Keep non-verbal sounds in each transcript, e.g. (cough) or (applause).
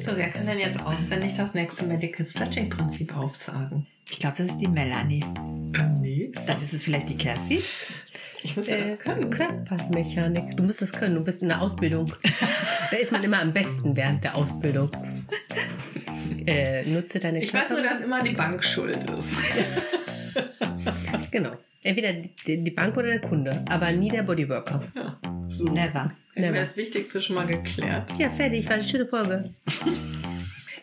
So, wer kann denn jetzt auswendig das nächste Medical Stretching Prinzip aufsagen? Ich glaube, das ist die Melanie. Ähm, nee. Dann ist es vielleicht die Kerstin. Ich muss ja Äh, das können. Körpermechanik. Du musst das können, du bist in der Ausbildung. da ist man immer am besten während der Ausbildung. Äh, nutze deine Ich weiß nur, dass immer die Bank schuld ist. Genau. Entweder die, die Bank oder der Kunde, aber nie der Bodyworker. So. Never. Never. das Wichtigste schon mal geklärt. Ja, fertig. War eine schöne Folge.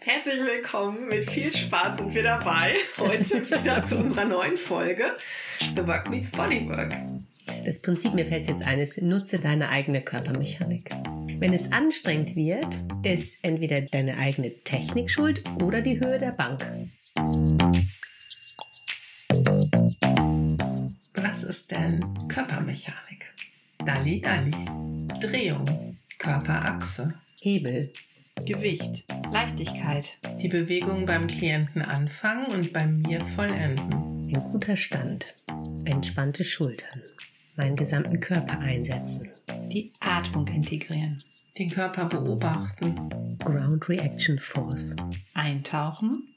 Herzlich willkommen, mit viel Spaß sind wir dabei. Heute wieder zu unserer neuen Folge The Work Meets Bodywork. Das Prinzip, mir fällt jetzt ein, ist, nutze deine eigene Körpermechanik. Wenn es anstrengend wird, ist entweder deine eigene Technik schuld oder die Höhe der Bank. Was ist denn Körpermechanik? Dalli Dalli. Drehung, Körperachse. Hebel, Gewicht. Leichtigkeit. Die Bewegung beim Klienten anfangen und bei mir vollenden. ein guter Stand, entspannte Schultern, meinen gesamten Körper einsetzen, Die Atmung integrieren. Den Körper beobachten. Ground Reaction Force, Eintauchen.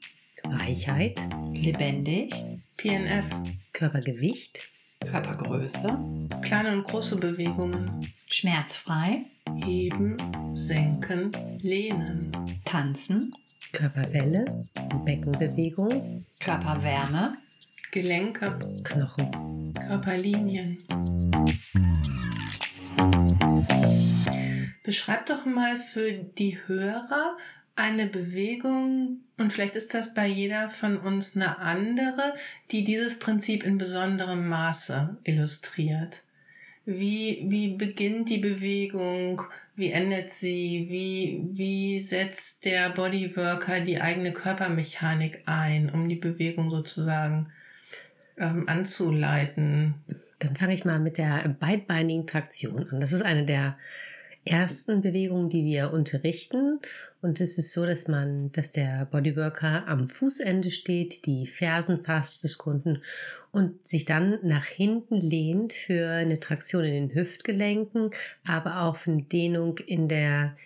Weichheit, Lebendig. PNF. Körpergewicht, Körpergröße. Kleine und große Bewegungen. Schmerzfrei. Heben, senken, lehnen. Tanzen. Körperwelle, Beckenbewegung, Körperwärme. Gelenke, Knochen. Körperlinien. Beschreib doch mal für die Hörer eine Bewegung, und vielleicht ist das bei jeder von uns eine andere, die dieses Prinzip in besonderem Maße illustriert. Wie, wie beginnt die Bewegung? Wie endet sie? Wie, wie setzt der Bodyworker die eigene Körpermechanik ein, um die Bewegung sozusagen ähm, anzuleiten? Dann fange ich mal mit der beidbeinigen Traktion an. Das ist eine der ersten Bewegungen, die wir unterrichten. Und es ist so, dass man, dass der Bodyworker am Fußende steht, die Fersen fasst des Kunden und sich dann nach hinten lehnt für eine Traktion in den Hüftgelenken, aber auch für eine Dehnung in der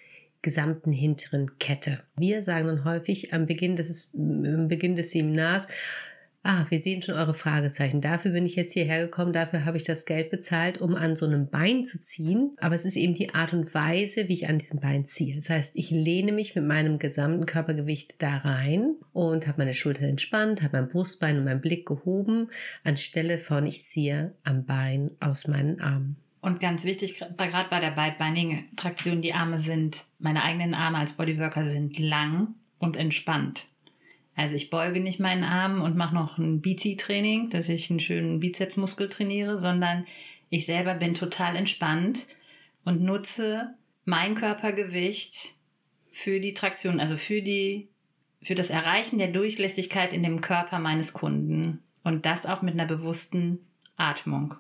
gesamten hinteren Kette. Wir sagen dann häufig am Beginn, das am Beginn des Seminars, Ah, wir sehen schon eure Fragezeichen. Dafür bin ich jetzt hierher gekommen, dafür habe ich das Geld bezahlt, um an so einem Bein zu ziehen. Aber es ist eben die Art und Weise, wie ich an diesem Bein ziehe. Das heißt, ich lehne mich mit meinem gesamten Körpergewicht da rein und habe meine Schulter entspannt, habe mein Brustbein und meinen Blick gehoben, anstelle von ich ziehe am Bein aus meinen Armen. Und ganz wichtig, gerade bei der beidbeinigen Traktion, die Arme sind, meine eigenen Arme als Bodyworker sind lang und entspannt. Also ich beuge nicht meinen Arm und mache noch ein Bizi-Training, dass ich einen schönen Bizepsmuskel trainiere, sondern ich selber bin total entspannt und nutze mein Körpergewicht für die Traktion, also für die, für das Erreichen der Durchlässigkeit in dem Körper meines Kunden. Und das auch mit einer bewussten Atmung.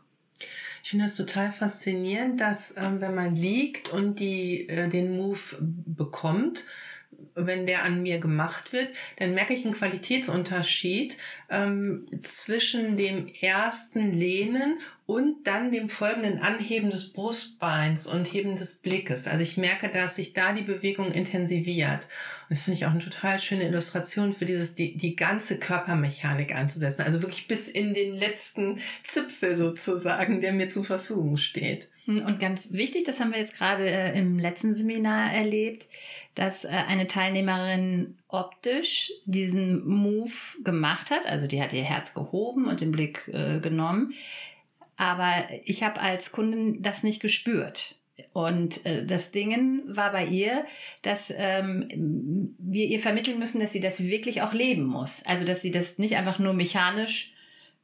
Ich finde das total faszinierend, dass ähm, wenn man liegt und die, äh, den Move bekommt, wenn der an mir gemacht wird, dann merke ich einen Qualitätsunterschied ähm, zwischen dem ersten Lehnen und dann dem folgenden Anheben des Brustbeins und Heben des Blickes. Also ich merke, dass sich da die Bewegung intensiviert. Und das finde ich auch eine total schöne Illustration für dieses, die, die ganze Körpermechanik einzusetzen. Also wirklich bis in den letzten Zipfel sozusagen, der mir zur Verfügung steht. Und ganz wichtig, das haben wir jetzt gerade äh, im letzten Seminar erlebt, dass äh, eine Teilnehmerin optisch diesen Move gemacht hat. Also die hat ihr Herz gehoben und den Blick äh, genommen. Aber ich habe als Kundin das nicht gespürt. Und äh, das Ding war bei ihr, dass ähm, wir ihr vermitteln müssen, dass sie das wirklich auch leben muss. Also dass sie das nicht einfach nur mechanisch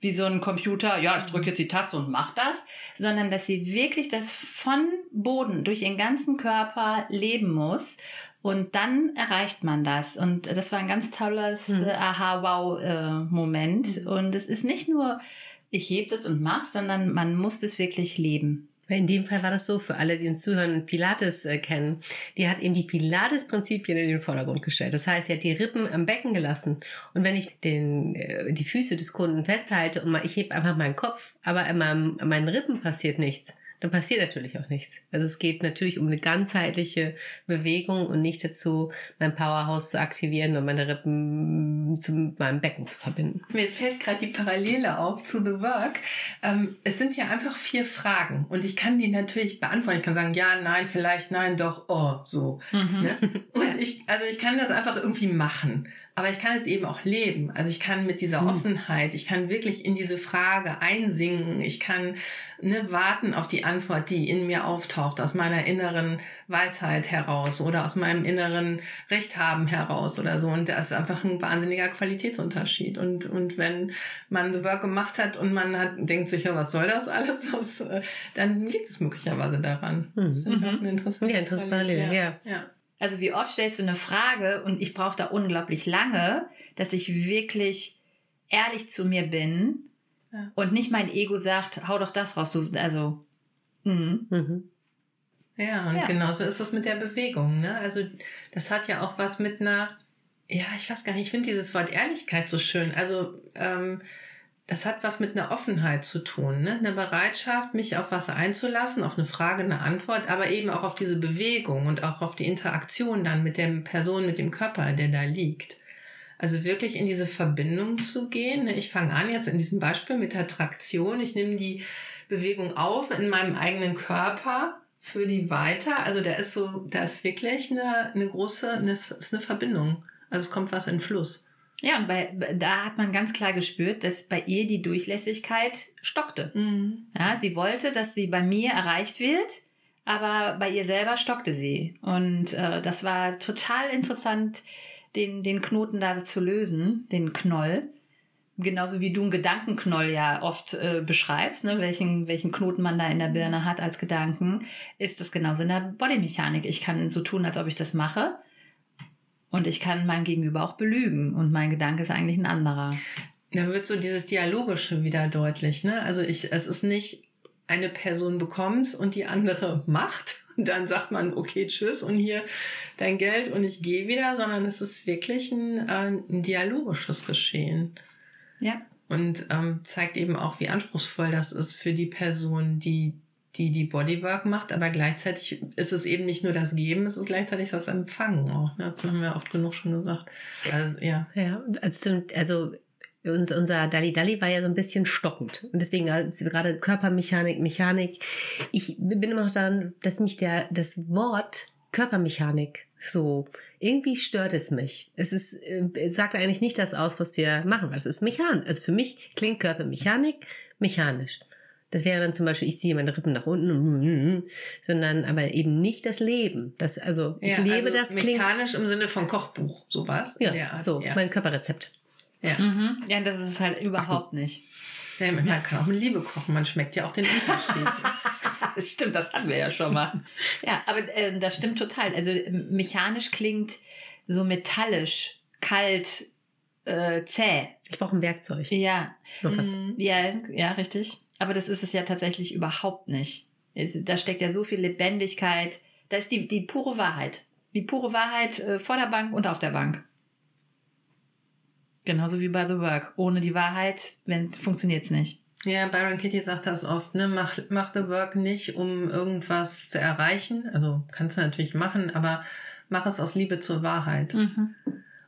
wie so ein Computer, ja, ich drücke jetzt die Taste und mach das, sondern dass sie wirklich das von Boden durch ihren ganzen Körper leben muss. Und dann erreicht man das. Und das war ein ganz tolles Mhm. äh, Aha-Wow-Moment. Und es ist nicht nur, ich heb das und mach's, sondern man muss das wirklich leben. In dem Fall war das so, für alle, die uns zuhören und Pilates äh, kennen, die hat eben die Pilates-Prinzipien in den Vordergrund gestellt. Das heißt, sie hat die Rippen am Becken gelassen. Und wenn ich den, äh, die Füße des Kunden festhalte und mal, ich hebe einfach meinen Kopf, aber an, meinem, an meinen Rippen passiert nichts, dann passiert natürlich auch nichts. Also es geht natürlich um eine ganzheitliche Bewegung und nicht dazu, mein Powerhouse zu aktivieren und meine Rippen zu meinem Becken zu verbinden. Mir fällt gerade die Parallele auf zu The Work. Ähm, es sind ja einfach vier Fragen und ich kann die natürlich beantworten. Ich kann sagen, ja, nein, vielleicht, nein, doch, oh, so. Mhm. Ne? (laughs) Und ich, also ich kann das einfach irgendwie machen. Aber ich kann es eben auch leben. Also ich kann mit dieser hm. Offenheit, ich kann wirklich in diese Frage einsingen. Ich kann ne, warten auf die Antwort, die in mir auftaucht, aus meiner inneren Weisheit heraus oder aus meinem inneren Recht haben heraus oder so. Und das ist einfach ein wahnsinniger Qualitätsunterschied. Und, und wenn man so Work gemacht hat und man hat, denkt sich, ja, was soll das alles, (laughs) was, äh, dann liegt es möglicherweise daran. Mhm. Das ist mhm. eine interessante, ja, interessante ja. ja. ja. Also wie oft stellst du eine Frage und ich brauche da unglaublich lange, dass ich wirklich ehrlich zu mir bin ja. und nicht mein Ego sagt, hau doch das raus. Du, also, mh. mhm. Ja, und ja. genauso ist es mit der Bewegung. Ne? Also das hat ja auch was mit einer, ja, ich weiß gar nicht, ich finde dieses Wort Ehrlichkeit so schön. Also ähm, das hat was mit einer Offenheit zu tun, ne? eine Bereitschaft, mich auf was einzulassen, auf eine Frage, eine Antwort, aber eben auch auf diese Bewegung und auch auf die Interaktion dann mit der Person, mit dem Körper, der da liegt. Also wirklich in diese Verbindung zu gehen. Ne? Ich fange an jetzt in diesem Beispiel mit der Traktion. Ich nehme die Bewegung auf in meinem eigenen Körper, für die weiter. Also da ist so, da ist wirklich eine, eine große, eine, ist eine Verbindung. Also es kommt was in Fluss. Ja, und bei, da hat man ganz klar gespürt, dass bei ihr die Durchlässigkeit stockte. Mhm. Ja, sie wollte, dass sie bei mir erreicht wird, aber bei ihr selber stockte sie. Und äh, das war total interessant, den, den Knoten da zu lösen, den Knoll. Genauso wie du einen Gedankenknoll ja oft äh, beschreibst, ne, welchen, welchen Knoten man da in der Birne hat als Gedanken, ist das genauso in der Bodymechanik. Ich kann so tun, als ob ich das mache und ich kann mein Gegenüber auch belügen und mein Gedanke ist eigentlich ein anderer. Da wird so dieses Dialogische wieder deutlich, ne? Also ich, es ist nicht eine Person bekommt und die andere macht. (laughs) Und dann sagt man, okay, tschüss und hier dein Geld und ich gehe wieder, sondern es ist wirklich ein, äh, ein dialogisches Geschehen. Ja. Und ähm, zeigt eben auch, wie anspruchsvoll das ist für die Person, die die die Bodywork macht, aber gleichzeitig ist es eben nicht nur das Geben, es ist gleichzeitig das Empfangen auch. Ne? Das haben wir oft genug schon gesagt. Also, ja. Ja, also, also unser, unser Dalli Dalli war ja so ein bisschen stockend. Und deswegen gerade Körpermechanik, Mechanik. Ich bin immer noch daran, dass mich der, das Wort Körpermechanik so, irgendwie stört es mich. Es ist, äh, es sagt eigentlich nicht das aus, was wir machen. Es ist mechanisch. Also für mich klingt Körpermechanik mechanisch. Das wäre dann zum Beispiel, ich ziehe meine Rippen nach unten, (laughs) sondern aber eben nicht das Leben. Das, also ich ja, lebe also das mechanisch im Sinne von Kochbuch, sowas. Ja, so ja. mein Körperrezept. Ja. Mhm. ja, das ist es halt überhaupt nicht. Ja, man kann auch mit Liebe kochen, man schmeckt ja auch den Unterschied. (laughs) stimmt, das hatten wir ja schon mal. ja, aber äh, das stimmt total. Also mechanisch klingt so metallisch, kalt, äh, zäh. Ich brauche ein Werkzeug. Ja. Mm, ja, ja, richtig. Aber das ist es ja tatsächlich überhaupt nicht. Da steckt ja so viel Lebendigkeit. Da ist die, die pure Wahrheit. Die pure Wahrheit äh, vor der Bank und auf der Bank. Genauso wie bei The Work. Ohne die Wahrheit funktioniert es nicht. Ja, Byron Kitty sagt das oft, ne? Mach, mach The Work nicht, um irgendwas zu erreichen. Also kannst du natürlich machen, aber mach es aus Liebe zur Wahrheit. Mhm.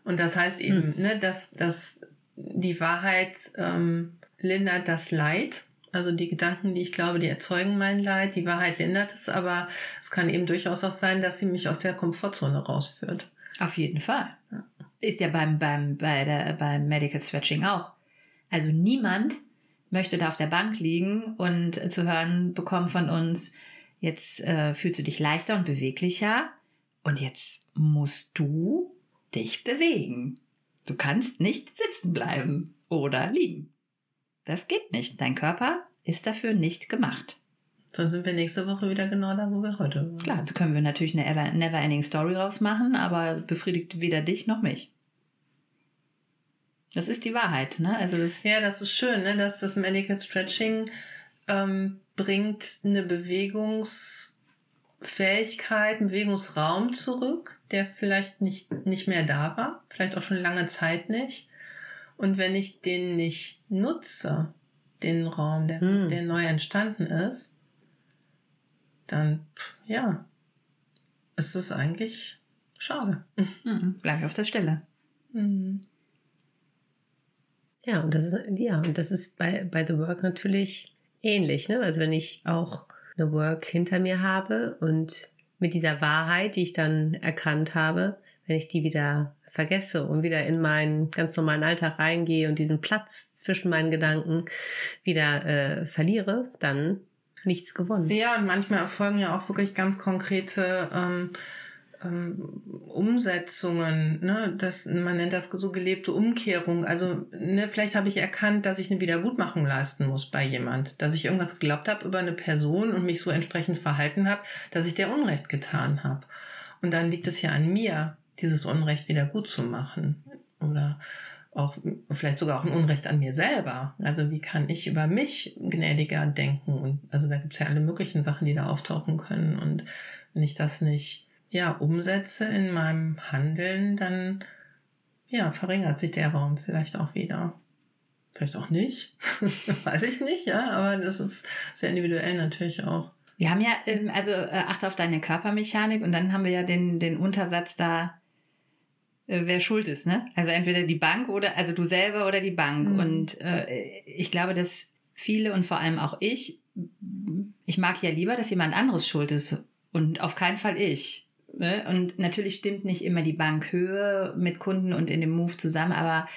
Und das heißt eben, mhm. ne, dass, dass die Wahrheit ähm, lindert das Leid also die Gedanken, die ich glaube, die erzeugen mein Leid. Die Wahrheit lindert es, aber es kann eben durchaus auch sein, dass sie mich aus der Komfortzone rausführt. Auf jeden Fall. Ja. Ist ja beim, beim, bei der, beim Medical Stretching auch. Also niemand möchte da auf der Bank liegen und zu hören bekommen von uns, jetzt äh, fühlst du dich leichter und beweglicher und jetzt musst du dich bewegen. Du kannst nicht sitzen bleiben oder liegen. Das geht nicht. Dein Körper ist dafür nicht gemacht. Dann sind wir nächste Woche wieder genau da, wo wir heute waren. Klar, da können wir natürlich eine never-ending Story rausmachen, aber befriedigt weder dich noch mich. Das ist die Wahrheit, ne? Also das ja, das ist schön, ne? Dass das Medical Stretching ähm, bringt eine Bewegungsfähigkeit, einen Bewegungsraum zurück, der vielleicht nicht, nicht mehr da war, vielleicht auch schon lange Zeit nicht. Und wenn ich den nicht nutze, den Raum, der, hm. der neu entstanden ist, dann, ja, ist es eigentlich schade. Mhm, bleib auf der Stelle. Mhm. Ja, und das ist, ja, und das ist bei, bei The Work natürlich ähnlich. Ne? Also wenn ich auch eine Work hinter mir habe und mit dieser Wahrheit, die ich dann erkannt habe, wenn ich die wieder vergesse und wieder in meinen ganz normalen Alltag reingehe und diesen Platz zwischen meinen Gedanken wieder äh, verliere, dann nichts gewonnen. Ja, und manchmal erfolgen ja auch wirklich ganz konkrete ähm, ähm, Umsetzungen, ne, das, man nennt das so gelebte Umkehrung. Also, ne, vielleicht habe ich erkannt, dass ich eine Wiedergutmachung leisten muss bei jemand, dass ich irgendwas geglaubt habe über eine Person und mich so entsprechend verhalten habe, dass ich der Unrecht getan habe. Und dann liegt es ja an mir, dieses Unrecht wieder gut zu machen. Oder auch vielleicht sogar auch ein Unrecht an mir selber. Also wie kann ich über mich gnädiger denken? Und also da gibt es ja alle möglichen Sachen, die da auftauchen können. Und wenn ich das nicht ja, umsetze in meinem Handeln, dann ja, verringert sich der Raum vielleicht auch wieder. Vielleicht auch nicht. (laughs) Weiß ich nicht, ja, aber das ist sehr individuell natürlich auch. Wir haben ja, ähm, also äh, achte auf deine Körpermechanik und dann haben wir ja den, den Untersatz da, wer schuld ist, ne? Also entweder die Bank oder, also du selber oder die Bank. Mhm. Und äh, ich glaube, dass viele und vor allem auch ich, ich mag ja lieber, dass jemand anderes schuld ist und auf keinen Fall ich. Ne? Und natürlich stimmt nicht immer die Bankhöhe mit Kunden und in dem Move zusammen, aber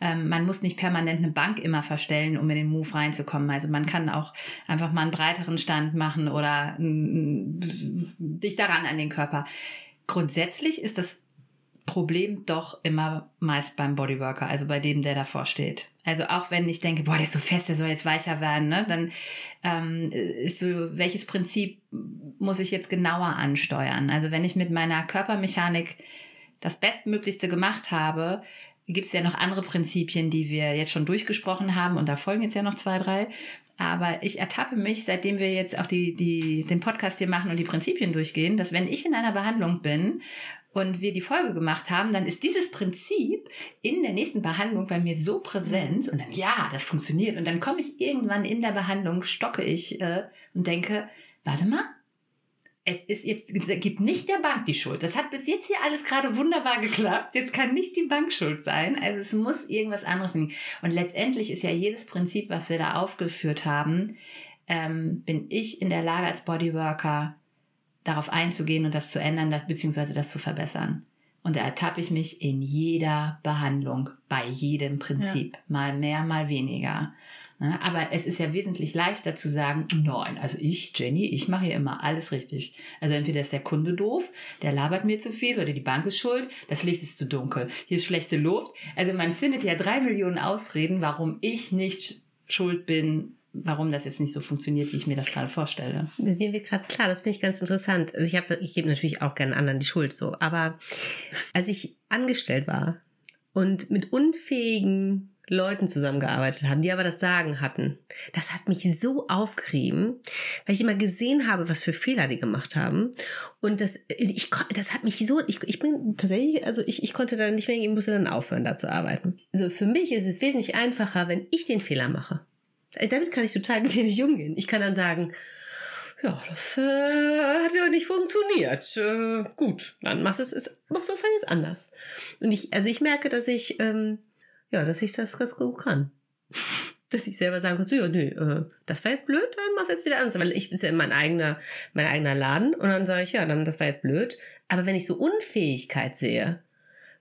ähm, man muss nicht permanent eine Bank immer verstellen, um in den Move reinzukommen. Also man kann auch einfach mal einen breiteren Stand machen oder dich daran an den Körper. Grundsätzlich ist das Problem doch immer meist beim Bodyworker, also bei dem, der davor steht. Also auch wenn ich denke, boah, der ist so fest, der soll jetzt weicher werden, ne? dann ähm, ist so, welches Prinzip muss ich jetzt genauer ansteuern? Also wenn ich mit meiner Körpermechanik das Bestmöglichste gemacht habe, gibt es ja noch andere Prinzipien, die wir jetzt schon durchgesprochen haben und da folgen jetzt ja noch zwei, drei. Aber ich ertappe mich, seitdem wir jetzt auch die, die, den Podcast hier machen und die Prinzipien durchgehen, dass wenn ich in einer Behandlung bin und wir die Folge gemacht haben, dann ist dieses Prinzip in der nächsten Behandlung bei mir so präsent und dann, ja, das funktioniert. Und dann komme ich irgendwann in der Behandlung, stocke ich äh, und denke, warte mal, es ist jetzt, gibt nicht der Bank die Schuld. Das hat bis jetzt hier alles gerade wunderbar geklappt. Jetzt kann nicht die Bank schuld sein. Also es muss irgendwas anderes sein. Und letztendlich ist ja jedes Prinzip, was wir da aufgeführt haben, ähm, bin ich in der Lage als Bodyworker darauf einzugehen und das zu ändern, beziehungsweise das zu verbessern. Und da ertappe ich mich in jeder Behandlung, bei jedem Prinzip. Ja. Mal mehr, mal weniger. Ne? Aber es ist ja wesentlich leichter zu sagen, nein, also ich, Jenny, ich mache hier immer alles richtig. Also entweder ist der Kunde doof, der labert mir zu viel oder die Bank ist schuld, das Licht ist zu dunkel, hier ist schlechte Luft. Also man findet ja drei Millionen Ausreden, warum ich nicht schuld bin warum das jetzt nicht so funktioniert, wie ich mir das gerade vorstelle. Das mir wird gerade klar, das finde ich ganz interessant. Also ich habe, ich gebe natürlich auch gerne anderen die Schuld so, aber als ich angestellt war und mit unfähigen Leuten zusammengearbeitet haben, die aber das Sagen hatten. Das hat mich so aufgerieben, weil ich immer gesehen habe, was für Fehler die gemacht haben. Und das, ich, das hat mich so, ich, ich bin tatsächlich, also ich, ich konnte da nicht mehr, ich musste dann aufhören, da zu arbeiten. Also für mich ist es wesentlich einfacher, wenn ich den Fehler mache. Damit kann ich total (laughs) gnädig umgehen. Ich kann dann sagen, ja, das äh, hat ja nicht funktioniert. Äh, gut, dann machst du es, machst du es halt jetzt anders. Und ich, also ich merke, dass ich, ähm, ja, dass ich das ganz gut kann. (laughs) dass ich selber sagen kann, so, ja, nee, äh, das war jetzt blöd, dann mach's jetzt wieder anders. Weil ich bin ja mein eigener, mein eigener Laden und dann sage ich, ja, dann das war jetzt blöd. Aber wenn ich so Unfähigkeit sehe,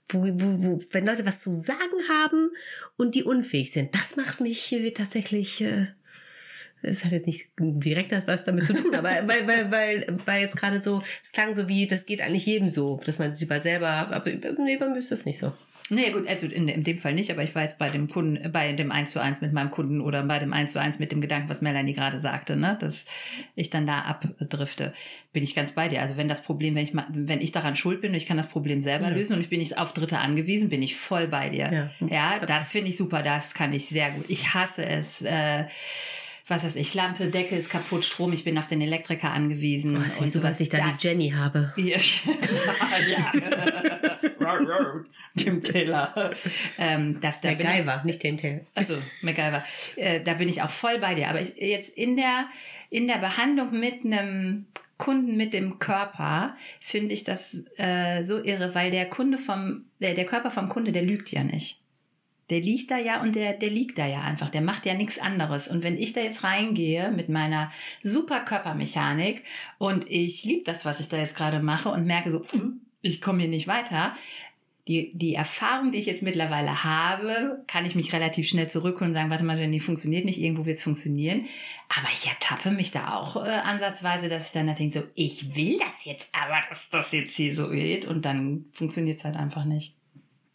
wo, wo, wo, wenn Leute was zu sagen haben und die unfähig sind, das macht mich tatsächlich. Äh, es hat jetzt nicht direkt was damit zu tun, aber (laughs) weil, weil, weil, weil jetzt gerade so, es klang so wie, das geht eigentlich jedem so, dass man sich über selber, aber nee, bei mir ist das nicht so. Nee, gut, also in, in dem Fall nicht, aber ich war jetzt bei dem Kunden, bei dem 1 zu 1 mit meinem Kunden oder bei dem 1 zu 1 mit dem Gedanken, was Melanie gerade sagte, ne, dass ich dann da abdrifte, bin ich ganz bei dir. Also wenn das Problem, wenn ich mal, wenn ich daran schuld bin und ich kann das Problem selber ja. lösen und ich bin nicht auf Dritte angewiesen, bin ich voll bei dir. Ja, ja das finde ich super, das kann ich sehr gut. Ich hasse es, äh, was weiß ich, Lampe, Decke ist kaputt, Strom, ich bin auf den Elektriker angewiesen. Oh, und so, was ich da das, die Jenny habe. Ja. (laughs) ja. Tim Taylor. Ähm, das, da MacGyver, ich, nicht Tim Taylor. Also MacGyver. Äh, da bin ich auch voll bei dir. Aber ich, jetzt in der, in der Behandlung mit einem Kunden mit dem Körper finde ich das äh, so irre, weil der Kunde vom, der, der Körper vom Kunde, der lügt ja nicht. Der liegt da ja und der, der liegt da ja einfach. Der macht ja nichts anderes. Und wenn ich da jetzt reingehe mit meiner super Körpermechanik und ich liebe das, was ich da jetzt gerade mache und merke so, ich komme hier nicht weiter, die, die Erfahrung, die ich jetzt mittlerweile habe, kann ich mich relativ schnell zurückholen und sagen, warte mal, Jenny, funktioniert nicht, irgendwo wird es funktionieren. Aber ich ertappe mich da auch äh, ansatzweise, dass ich dann da denke, so, ich will das jetzt, aber dass das jetzt hier so geht und dann funktioniert es halt einfach nicht.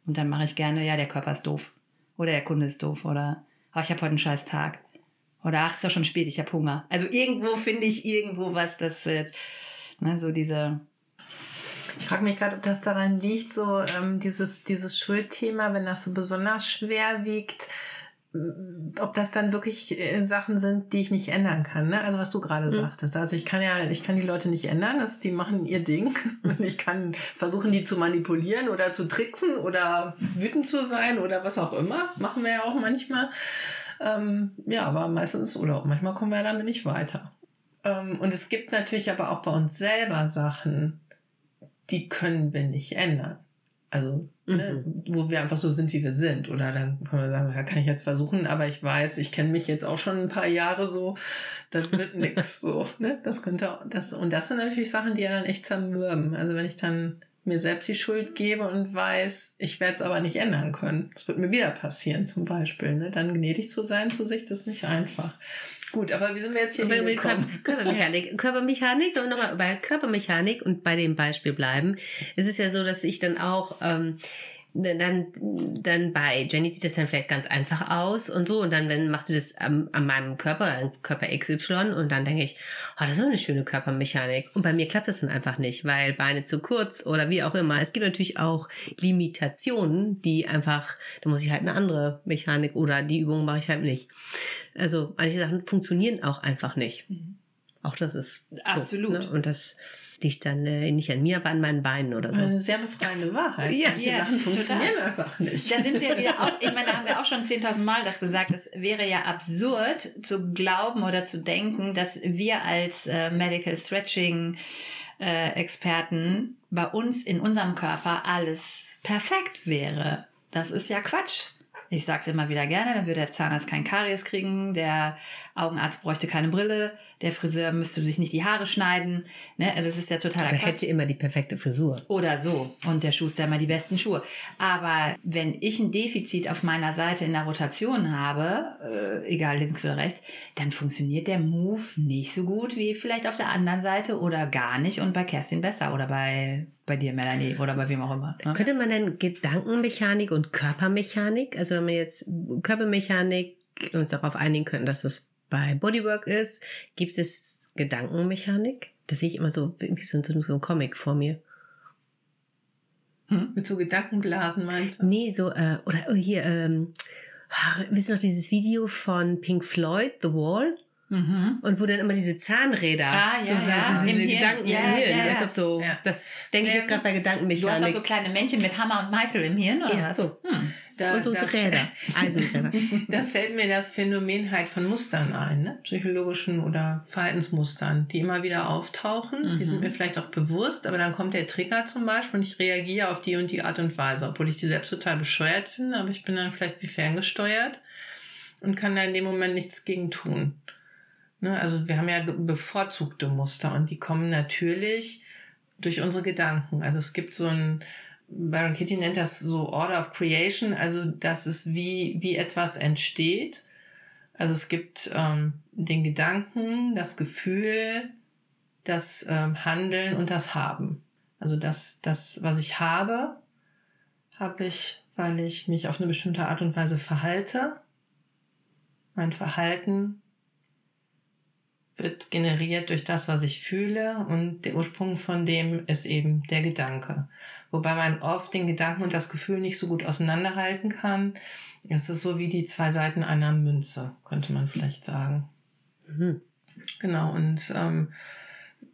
Und dann mache ich gerne, ja, der Körper ist doof. Oder der Kunde ist doof. Oder, ach, ich habe heute einen scheiß Tag. Oder, ach, ist doch schon spät, ich habe Hunger. Also irgendwo finde ich irgendwo was, das jetzt, ne, so diese, ich frage mich gerade, ob das daran liegt, so ähm, dieses, dieses Schuldthema, wenn das so besonders schwer wiegt, ob das dann wirklich äh, Sachen sind, die ich nicht ändern kann. Ne? Also was du gerade mhm. sagtest. Also ich kann ja, ich kann die Leute nicht ändern, das, die machen ihr Ding. (laughs) Und ich kann versuchen, die zu manipulieren oder zu tricksen oder wütend zu sein oder was auch immer. Machen wir ja auch manchmal. Ähm, ja, aber meistens oder auch manchmal kommen wir damit nicht weiter. Ähm, und es gibt natürlich aber auch bei uns selber Sachen, die können wir nicht ändern. Also, ne, mhm. wo wir einfach so sind, wie wir sind. Oder dann können wir sagen, ja, kann ich jetzt versuchen, aber ich weiß, ich kenne mich jetzt auch schon ein paar Jahre so, das wird (laughs) nix so. Ne? Das könnte das und das sind natürlich Sachen, die ja dann echt zermürben. Also wenn ich dann mir selbst die Schuld gebe und weiß, ich werde es aber nicht ändern können. Das wird mir wieder passieren, zum Beispiel. Ne? Dann gnädig zu sein zu sich, das ist nicht einfach. Gut, aber wie sind wir jetzt hier hingekommen? (laughs) Körpermechanik. Körpermechanik, wir nochmal bei Körpermechanik und bei dem Beispiel bleiben. Es ist ja so, dass ich dann auch ähm, dann, dann bei Jenny sieht das dann vielleicht ganz einfach aus und so. Und dann, wenn macht sie das an, an meinem Körper, an Körper XY und dann denke ich, oh, das ist eine schöne Körpermechanik. Und bei mir klappt das dann einfach nicht, weil Beine zu kurz oder wie auch immer. Es gibt natürlich auch Limitationen, die einfach, da muss ich halt eine andere Mechanik oder die Übung mache ich halt nicht. Also manche Sachen funktionieren auch einfach nicht. Mhm. Auch das ist absolut. So, ne? Und das liegt dann äh, nicht an mir, aber an meinen Beinen oder so. Eine sehr befreiende Wahrheit. Ja, Manche ja, Sachen funktionieren total. einfach nicht. Da sind wir wieder auch, ich meine, da haben wir auch schon 10.000 Mal das gesagt, es wäre ja absurd zu glauben oder zu denken, dass wir als äh, Medical Stretching äh, Experten bei uns in unserem Körper alles perfekt wäre. Das ist ja Quatsch. Ich sag's immer wieder gerne, dann würde der Zahnarzt kein Karies kriegen, der Augenarzt bräuchte keine Brille, der Friseur müsste sich nicht die Haare schneiden. Ne? Also es ist ja total. Der hätte immer die perfekte Frisur. Oder so. Und der Schuster immer die besten Schuhe. Aber wenn ich ein Defizit auf meiner Seite in der Rotation habe, äh, egal links oder rechts, dann funktioniert der Move nicht so gut wie vielleicht auf der anderen Seite oder gar nicht und bei Kerstin besser oder bei bei dir, Melanie, oder bei wem auch immer. Ne? Könnte man denn Gedankenmechanik und Körpermechanik, also wenn man jetzt Körpermechanik uns darauf einigen könnten, dass das bei Bodywork ist, gibt es Gedankenmechanik? Das sehe ich immer so wie so, so ein Comic vor mir. Hm? Mit so Gedankenblasen meinst du? Nee, so, äh, oder oh, hier, ähm, wisst ihr noch dieses Video von Pink Floyd, The Wall? Mhm. Und wo dann immer diese Zahnräder, ah, ja, so, ja. so, diese Im Gedanken ja, im Hirn. Ja, ja. Deshalb so, das denke ich jetzt gerade bei Gedankenmechanik. Du hast auch so kleine Männchen mit Hammer und Meißel im Hirn, oder ja, so. Hm. Da, und so da, Räder, (laughs) Eisenräder. da fällt mir das Phänomen halt von Mustern ein, ne? psychologischen oder Verhaltensmustern, die immer wieder auftauchen. Mhm. Die sind mhm. mir vielleicht auch bewusst, aber dann kommt der Trigger zum Beispiel und ich reagiere auf die und die Art und Weise, obwohl ich die selbst total bescheuert finde, aber ich bin dann vielleicht wie ferngesteuert und kann da in dem Moment nichts gegen tun. Ne? Also wir haben ja bevorzugte Muster und die kommen natürlich durch unsere Gedanken. Also es gibt so ein, Baron Kitty nennt das so Order of Creation, also dass es wie, wie etwas entsteht. Also es gibt ähm, den Gedanken, das Gefühl, das ähm, Handeln und das Haben. Also das, das, was ich habe, habe ich, weil ich mich auf eine bestimmte Art und Weise verhalte. Mein Verhalten wird generiert durch das, was ich fühle und der Ursprung von dem ist eben der Gedanke. Wobei man oft den Gedanken und das Gefühl nicht so gut auseinanderhalten kann. Es ist so wie die zwei Seiten einer Münze, könnte man vielleicht sagen. Mhm. Genau, und, ähm,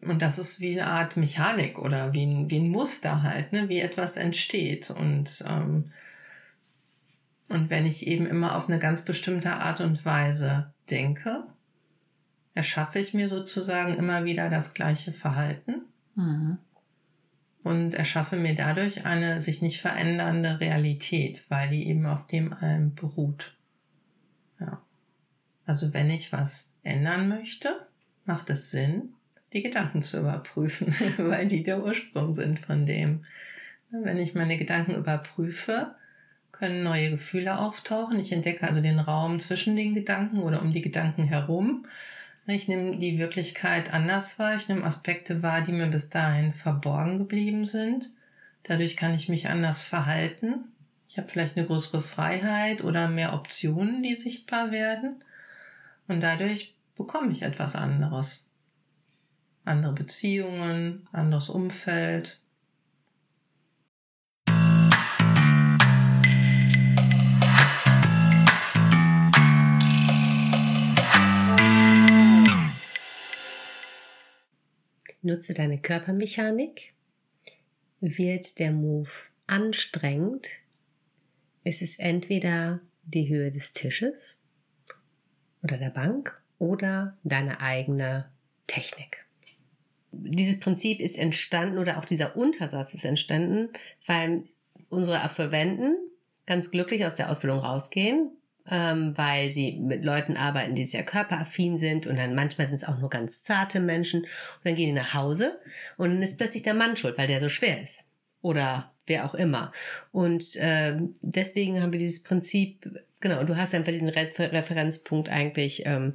und das ist wie eine Art Mechanik oder wie ein, wie ein Muster halt, ne? wie etwas entsteht. Und, ähm, und wenn ich eben immer auf eine ganz bestimmte Art und Weise denke, erschaffe ich mir sozusagen immer wieder das gleiche Verhalten Mhm. und erschaffe mir dadurch eine sich nicht verändernde Realität, weil die eben auf dem allem beruht. Ja. Also wenn ich was ändern möchte, macht es Sinn, die Gedanken zu überprüfen, (laughs) weil die der Ursprung sind von dem. Wenn ich meine Gedanken überprüfe, können neue Gefühle auftauchen. Ich entdecke also den Raum zwischen den Gedanken oder um die Gedanken herum. Ich nehme die Wirklichkeit anders wahr. Ich nehme Aspekte wahr, die mir bis dahin verborgen geblieben sind. Dadurch kann ich mich anders verhalten. Ich habe vielleicht eine größere Freiheit oder mehr Optionen, die sichtbar werden. Und dadurch bekomme ich etwas anderes. Andere Beziehungen, anderes Umfeld. Nutze deine Körpermechanik. Wird der Move anstrengend, ist es entweder die Höhe des Tisches oder der Bank oder deine eigene Technik. Dieses Prinzip ist entstanden oder auch dieser Untersatz ist entstanden, weil unsere Absolventen ganz glücklich aus der Ausbildung rausgehen, ähm, weil sie mit Leuten arbeiten, die sehr körperaffin sind und dann manchmal sind es auch nur ganz zarte Menschen und dann gehen die nach Hause und dann ist plötzlich der Mann schuld, weil der so schwer ist oder wer auch immer. Und ähm, deswegen haben wir dieses Prinzip, genau, du hast einfach diesen Refer Referenzpunkt eigentlich ähm,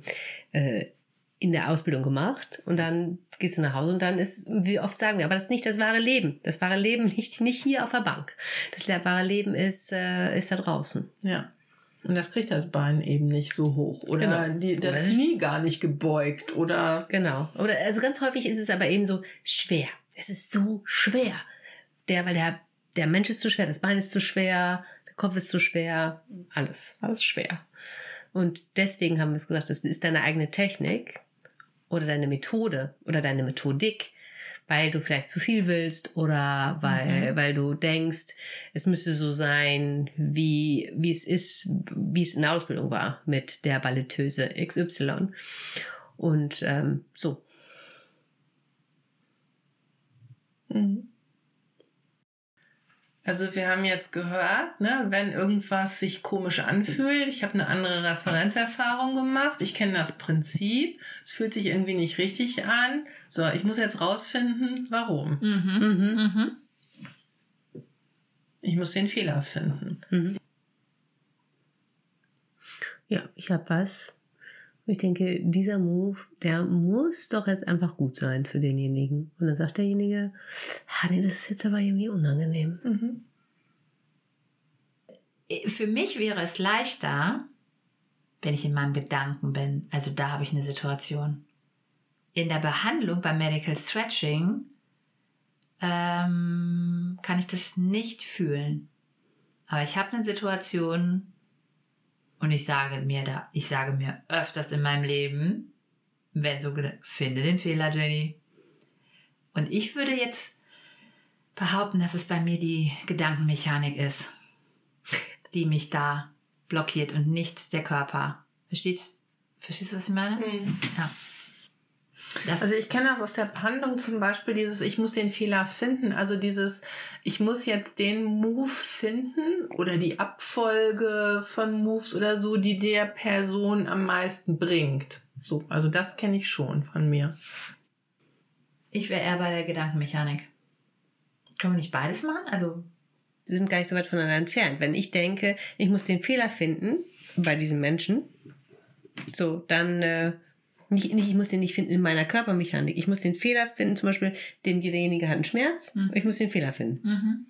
äh, in der Ausbildung gemacht und dann gehst du nach Hause und dann ist, wie oft sagen wir, aber das ist nicht das wahre Leben. Das wahre Leben (laughs) nicht, nicht hier auf der Bank. Das wahre Leben ist, äh, ist da draußen. Ja. Und das kriegt das Bein eben nicht so hoch oder Genau. die, das es- Knie gar nicht gebeugt oder Genau. Oder also ganz häufig ist es aber eben so schwer. Es ist so schwer. Der, weil der, der Mensch ist zu schwer, das Bein ist zu schwer, der Kopf ist zu schwer, alles, alles schwer. Und deswegen haben wir es gesagt, das ist deine eigene Technik oder deine Methode oder deine Methodik, weil du vielleicht zu viel willst oder weil, weil du denkst, es müsste so sein, wie, wie es ist, wie es in der Ausbildung war mit der Balletteuse XY. Und ähm, so. Also wir haben jetzt gehört, ne, wenn irgendwas sich komisch anfühlt, ich habe eine andere Referenzerfahrung gemacht, ich kenne das Prinzip, es fühlt sich irgendwie nicht richtig an. So, ich muss jetzt rausfinden, warum. Mhm. Mhm. Mhm. Ich muss den Fehler finden. Ja, ich habe was. Ich denke, dieser Move, der muss doch jetzt einfach gut sein für denjenigen. Und dann sagt derjenige, ah, nee, das ist jetzt aber irgendwie unangenehm. Mhm. Für mich wäre es leichter, wenn ich in meinem Gedanken bin. Also da habe ich eine Situation. In der Behandlung beim Medical Stretching ähm, kann ich das nicht fühlen. Aber ich habe eine Situation und ich sage mir da, ich sage mir öfters in meinem Leben, wenn so finde den Fehler, Jenny. Und ich würde jetzt behaupten, dass es bei mir die Gedankenmechanik ist, die mich da blockiert und nicht der Körper. Verstehst, verstehst du, was ich meine? Ja. Das, Also ich kenne das aus der Behandlung zum Beispiel, dieses ich muss den Fehler finden, also dieses ich muss jetzt den Move finden oder die Abfolge von Moves oder so, die der Person am meisten bringt. So, also das kenne ich schon von mir. ich wäre eher bei der Gedankenmechanik. Können wir nicht beides machen? Also, Sie sind gar nicht so weit voneinander entfernt. Wenn ich denke, ich muss den Fehler finden bei diesem Menschen, so, dann äh, nicht, nicht, ich muss den nicht finden in meiner Körpermechanik. Ich muss den Fehler finden, zum Beispiel, den derjenige hat einen Schmerz, ich muss den Fehler finden. mhm.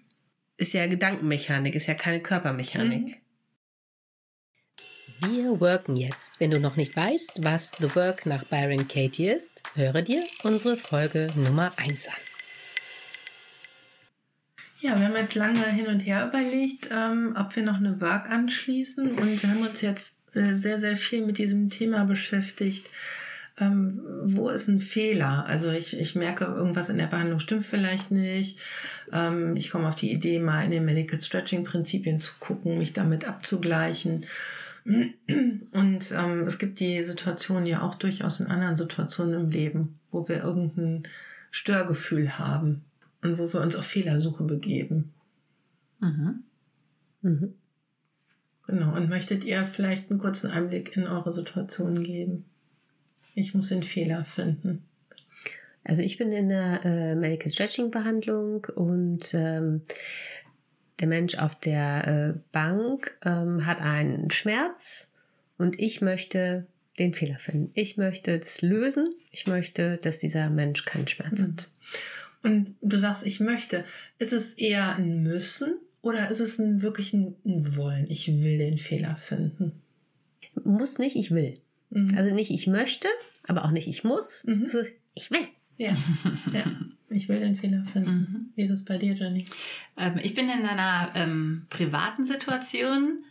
Ist ja Gedankenmechanik, ist ja keine Körpermechanik. Wir worken jetzt. Wenn du noch nicht weißt, was The Work nach Byron Katie ist, höre dir unsere Folge Nummer 1 an. Ja, wir haben jetzt lange hin und her überlegt, ähm, ob wir noch eine Work anschließen und wir haben uns jetzt äh, sehr, sehr viel mit diesem Thema beschäftigt. Ähm, wo ist ein Fehler? Also ich, ich merke, irgendwas in der Behandlung stimmt vielleicht nicht. Ähm, ich komme auf die Idee, mal in den Medical Stretching Prinzipien zu gucken, mich damit abzugleichen. Und ähm, es gibt die Situation ja auch durchaus in anderen Situationen im Leben, wo wir irgendein Störgefühl haben und wo wir uns auf Fehlersuche begeben. Mhm. Mhm. Genau. Und möchtet ihr vielleicht einen kurzen Einblick in eure Situation geben? Ich muss den Fehler finden. Also ich bin in der äh, Medical Stretching Behandlung und ähm, der Mensch auf der äh, Bank ähm, hat einen Schmerz und ich möchte den Fehler finden. Ich möchte das lösen. Ich möchte, dass dieser Mensch keinen Schmerz hat. Und du sagst, ich möchte. Ist es eher ein Müssen oder ist es ein wirklich ein, ein Wollen? Ich will den Fehler finden. Muss nicht, ich will. Mhm. Also nicht ich möchte, aber auch nicht ich muss. Mhm. Ist, ich will. Ja. (laughs) ja. Ich will den Fehler finden. Wie ist es bei dir, Jenny? Ähm, ich bin in einer ähm, privaten Situation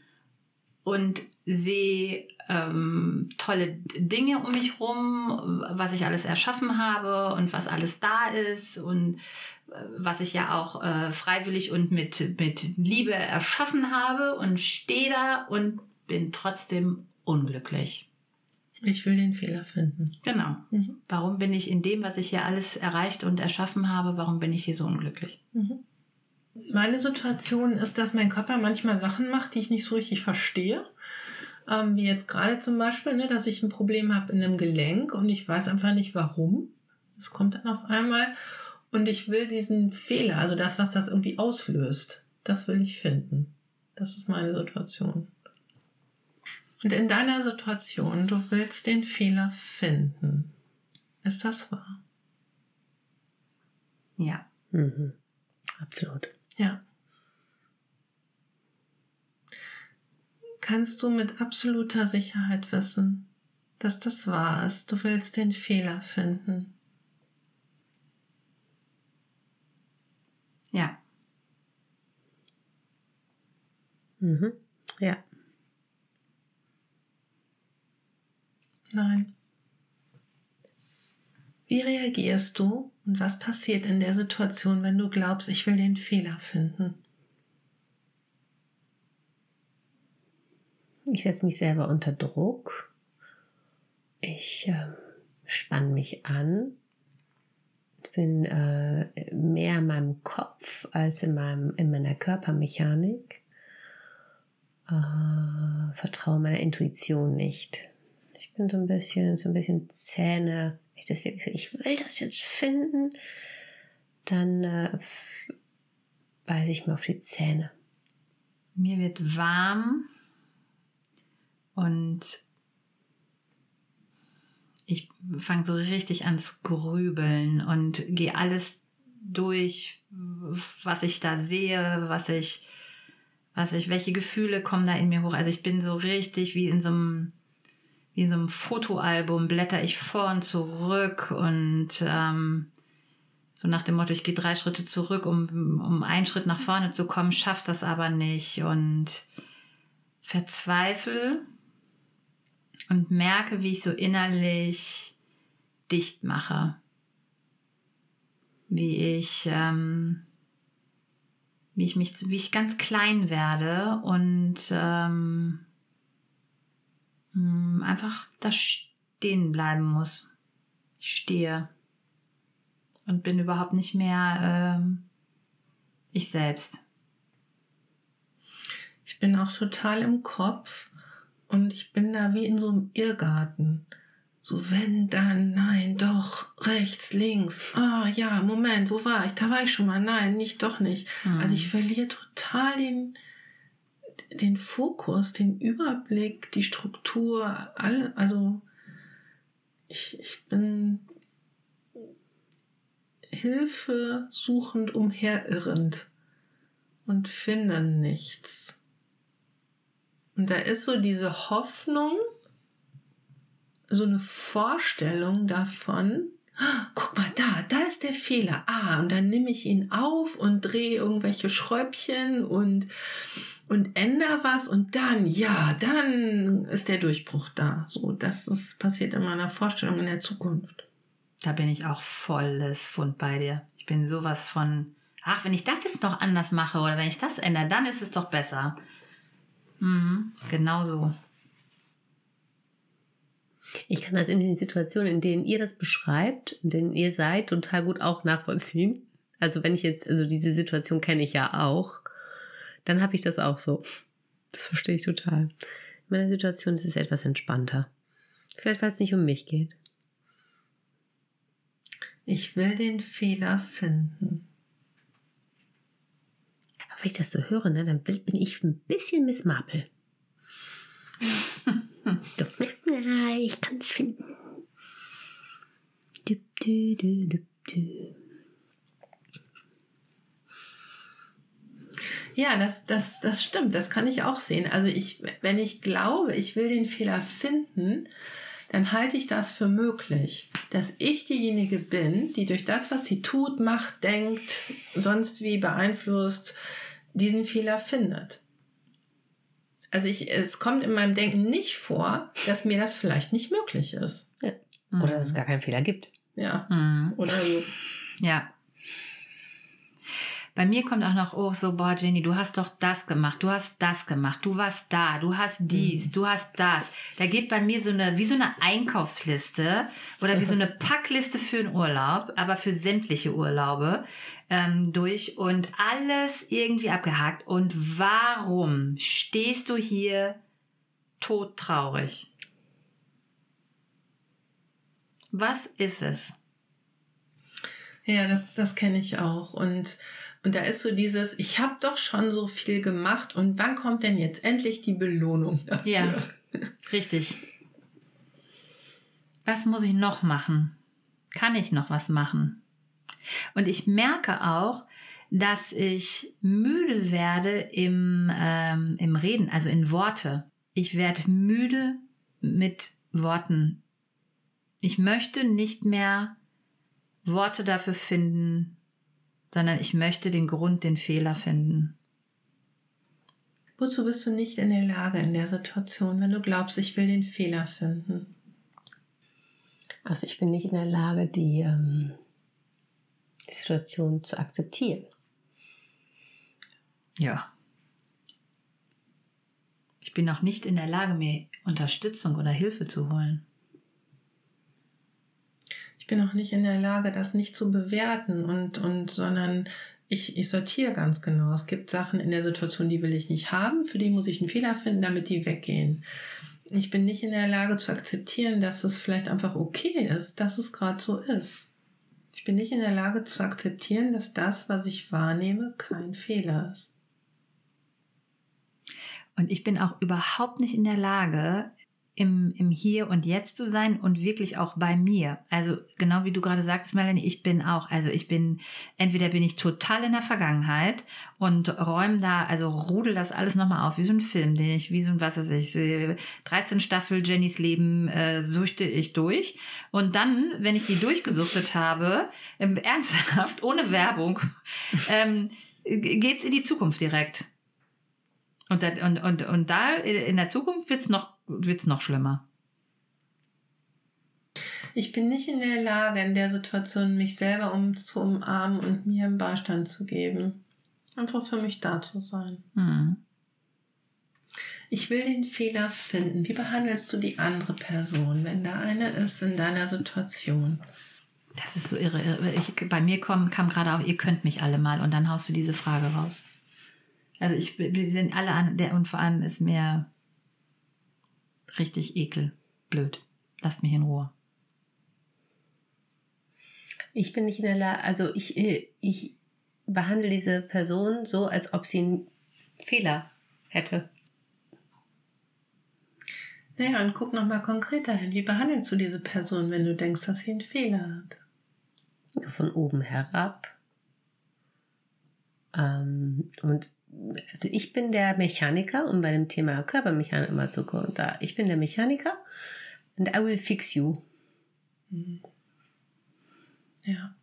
und sehe ähm, tolle Dinge um mich rum, was ich alles erschaffen habe und was alles da ist und äh, was ich ja auch äh, freiwillig und mit, mit Liebe erschaffen habe und stehe da und bin trotzdem unglücklich. Ich will den Fehler finden. Genau. Mhm. Warum bin ich in dem, was ich hier alles erreicht und erschaffen habe, warum bin ich hier so unglücklich? Meine Situation ist, dass mein Körper manchmal Sachen macht, die ich nicht so richtig verstehe. Ähm, wie jetzt gerade zum Beispiel, ne, dass ich ein Problem habe in einem Gelenk und ich weiß einfach nicht warum. Es kommt dann auf einmal und ich will diesen Fehler, also das, was das irgendwie auslöst, das will ich finden. Das ist meine Situation. Und in deiner Situation, du willst den Fehler finden. Ist das wahr? Ja. Mhm. Absolut. Ja. Kannst du mit absoluter Sicherheit wissen, dass das wahr ist? Du willst den Fehler finden. Ja. Mhm. Ja. Nein. Wie reagierst du und was passiert in der Situation, wenn du glaubst, ich will den Fehler finden? Ich setze mich selber unter Druck. Ich äh, spanne mich an. Ich bin äh, mehr in meinem Kopf als in, meinem, in meiner Körpermechanik. Äh, vertraue meiner Intuition nicht. Ich bin so ein bisschen, so ein bisschen Zähne. Ich das wirklich so, ich will das jetzt finden. Dann äh, beiße ich mir auf die Zähne. Mir wird warm und ich fange so richtig an zu grübeln und gehe alles durch, was ich da sehe, was ich, was ich, welche Gefühle kommen da in mir hoch. Also ich bin so richtig wie in so einem, wie in so einem Fotoalbum, blätter ich vor und zurück und ähm, so nach dem Motto, ich gehe drei Schritte zurück, um, um einen Schritt nach vorne zu kommen, schafft das aber nicht und verzweifle und merke, wie ich so innerlich dicht mache. Wie ich, ähm, wie ich mich, wie ich ganz klein werde und ähm, einfach da stehen bleiben muss. Ich stehe und bin überhaupt nicht mehr ähm, ich selbst. Ich bin auch total im Kopf und ich bin da wie in so einem Irrgarten. So, wenn, dann, nein, doch, rechts, links. Ah, ja, Moment, wo war ich? Da war ich schon mal. Nein, nicht, doch nicht. Also ich verliere total den, den Fokus, den Überblick, die Struktur, alle, also ich, ich bin Hilfe suchend umherirrend und finde nichts. Und da ist so diese Hoffnung, so eine Vorstellung davon, ah, guck mal da, da ist der Fehler. Ah, und dann nehme ich ihn auf und drehe irgendwelche Schräubchen und, und ändere was und dann, ja, dann ist der Durchbruch da. So, das ist, passiert in meiner Vorstellung in der Zukunft. Da bin ich auch volles Fund bei dir. Ich bin sowas von, ach, wenn ich das jetzt noch anders mache oder wenn ich das ändere, dann ist es doch besser. Mhm, genau so. Ich kann das in den Situationen, in denen ihr das beschreibt, in denen ihr seid, total gut auch nachvollziehen. Also wenn ich jetzt, also diese Situation kenne ich ja auch, dann habe ich das auch so. Das verstehe ich total. In meiner Situation ist es etwas entspannter. Vielleicht, weil es nicht um mich geht. Ich will den Fehler finden. Aber wenn ich das so höre, ne, dann bin ich ein bisschen Miss Marple. (laughs) so. Ich kann es finden. Du, du, du, Ja, das, das, das stimmt. Das kann ich auch sehen. Also ich, wenn ich glaube, ich will den Fehler finden, dann halte ich das für möglich, dass ich diejenige bin, die durch das, was sie tut, macht, denkt, sonst wie beeinflusst, diesen Fehler findet. Also ich, es kommt in meinem Denken nicht vor, dass mir das vielleicht nicht möglich ist. Ja. Oder dass es gar keinen Fehler gibt. Ja. Mhm. Oder so. Ja. Bei mir kommt auch noch, oh, so, boah, Jenny, du hast doch das gemacht, du hast das gemacht, du warst da, du hast dies, mhm. du hast das. Da geht bei mir so eine, wie so eine Einkaufsliste oder wie so eine (laughs) Packliste für einen Urlaub, aber für sämtliche Urlaube ähm, durch und alles irgendwie abgehakt. Und warum stehst du hier todtraurig? Was ist es? Ja, das, das kenne ich auch. Und und da ist so dieses, ich habe doch schon so viel gemacht und wann kommt denn jetzt endlich die Belohnung dafür? Ja, richtig. Was muss ich noch machen? Kann ich noch was machen? Und ich merke auch, dass ich müde werde im, ähm, im Reden, also in Worte. Ich werde müde mit Worten. Ich möchte nicht mehr Worte dafür finden, sondern ich möchte den Grund, den Fehler finden. Wozu bist du nicht in der Lage in der Situation, wenn du glaubst, ich will den Fehler finden? Also ich bin nicht in der Lage, die, ähm, die Situation zu akzeptieren. Ja. Ich bin auch nicht in der Lage, mir Unterstützung oder Hilfe zu holen bin auch nicht in der Lage, das nicht zu bewerten und, und, sondern ich, ich sortiere ganz genau. Es gibt Sachen in der Situation, die will ich nicht haben, für die muss ich einen Fehler finden, damit die weggehen. Ich bin nicht in der Lage zu akzeptieren, dass es vielleicht einfach okay ist, dass es gerade so ist. Ich bin nicht in der Lage zu akzeptieren, dass das, was ich wahrnehme, kein Fehler ist. Und ich bin auch überhaupt nicht in der Lage, im, im Hier und Jetzt zu sein und wirklich auch bei mir. Also genau wie du gerade sagtest, Melanie, ich bin auch, also ich bin, entweder bin ich total in der Vergangenheit und räume da, also rudel das alles nochmal auf, wie so ein Film, den ich, wie so ein, was weiß ich, so 13 Staffel Jennys Leben äh, suchte ich durch. Und dann, wenn ich die durchgesuchtet habe, ähm, (laughs) ernsthaft, ohne Werbung, (laughs) ähm, geht's in die Zukunft direkt. Und, da, und, und, und da in der Zukunft wird's noch wird es noch schlimmer. Ich bin nicht in der Lage, in der Situation mich selber um zu umarmen und mir einen Beistand zu geben. Einfach für mich da zu sein. Mhm. Ich will den Fehler finden. Wie behandelst du die andere Person, wenn da eine ist in deiner Situation? Das ist so irre. Ich, bei mir kam, kam gerade auch, ihr könnt mich alle mal und dann haust du diese Frage raus. Also ich, wir sind alle an der und vor allem ist mir Richtig ekel. Blöd. Lasst mich in Ruhe. Ich bin nicht in der Lage, also ich, äh, ich behandle diese Person so, als ob sie einen Fehler hätte. Naja, und guck nochmal konkreter hin. Wie behandelst du diese Person, wenn du denkst, dass sie einen Fehler hat? Von oben herab. Ähm, und also ich bin der Mechaniker, um bei dem Thema Körpermechanik immer zu kommen. Da, ich bin der Mechaniker and I will fix you. Mhm. Ja.